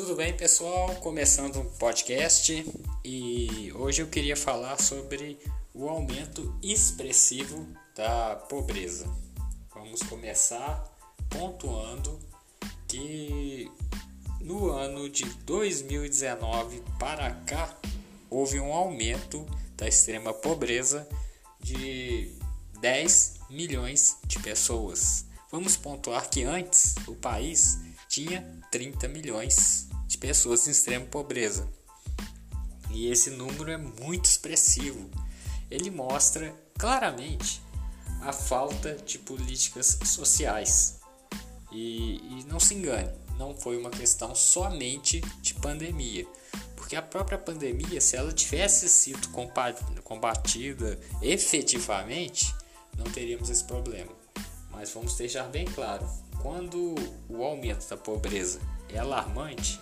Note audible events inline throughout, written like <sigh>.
Tudo bem, pessoal? Começando um podcast e hoje eu queria falar sobre o aumento expressivo da pobreza. Vamos começar pontuando que no ano de 2019 para cá houve um aumento da extrema pobreza de 10 milhões de pessoas. Vamos pontuar que antes o país tinha 30 milhões de pessoas em extrema pobreza. E esse número é muito expressivo. Ele mostra claramente a falta de políticas sociais. E, e não se engane, não foi uma questão somente de pandemia. Porque a própria pandemia, se ela tivesse sido combatida efetivamente, não teríamos esse problema. Mas vamos deixar bem claro: quando o aumento da pobreza é alarmante,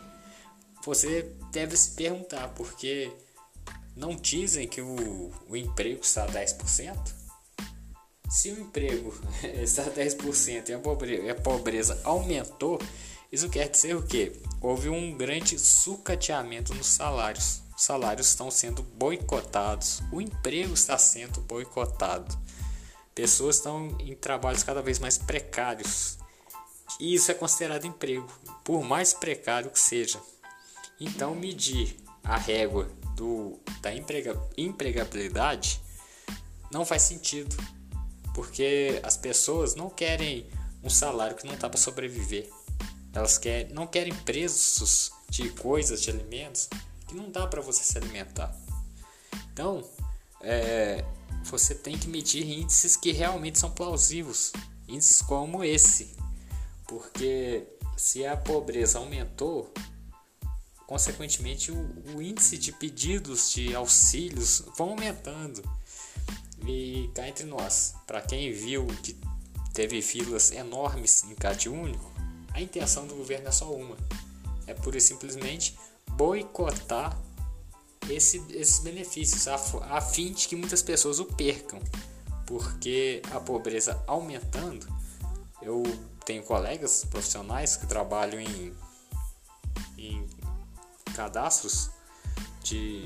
você deve se perguntar porque não dizem que o, o emprego está a 10%? Se o emprego <laughs> está a 10% e a pobreza, a pobreza aumentou, isso quer dizer o quê? Houve um grande sucateamento nos salários. Os salários estão sendo boicotados, o emprego está sendo boicotado. Pessoas estão em trabalhos cada vez mais precários. E isso é considerado emprego, por mais precário que seja. Então, medir a régua do, da emprega, empregabilidade não faz sentido, porque as pessoas não querem um salário que não dá para sobreviver. Elas querem, não querem preços de coisas, de alimentos que não dá para você se alimentar. Então, é, você tem que medir índices que realmente são plausíveis, índices como esse, porque se a pobreza aumentou, consequentemente o, o índice de pedidos de auxílios vão aumentando. E cá entre nós, para quem viu que teve filas enormes em CAD único, a intenção do governo é só uma: é pura e simplesmente boicotar esse, esses benefícios, a, a fim de que muitas pessoas o percam, porque a pobreza aumentando, eu tenho colegas profissionais que trabalham em, em cadastros de,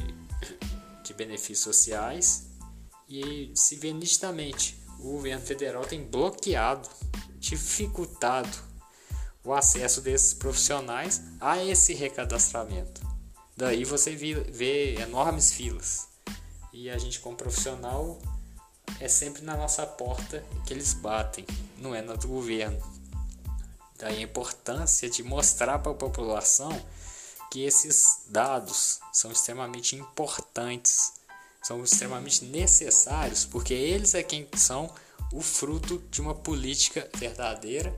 de benefícios sociais e se vê nitidamente o governo federal tem bloqueado, dificultado o acesso desses profissionais a esse recadastramento. Daí você vê enormes filas. E a gente, como profissional, é sempre na nossa porta que eles batem, não é na do governo. Daí a importância de mostrar para a população que esses dados são extremamente importantes, são extremamente necessários, porque eles é quem são o fruto de uma política verdadeira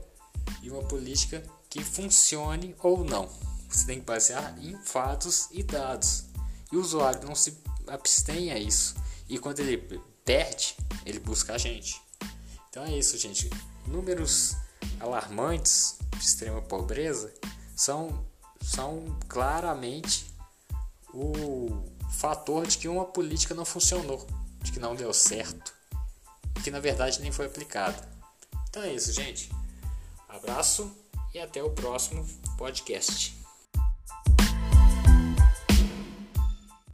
e uma política que funcione ou não. Você tem que basear em fatos e dados. E o usuário não se abstém a isso. E quando ele perde, ele busca a gente. Então é isso, gente. Números alarmantes de extrema pobreza são, são claramente o fator de que uma política não funcionou, de que não deu certo, que na verdade nem foi aplicada. Então é isso, gente. Abraço e até o próximo podcast.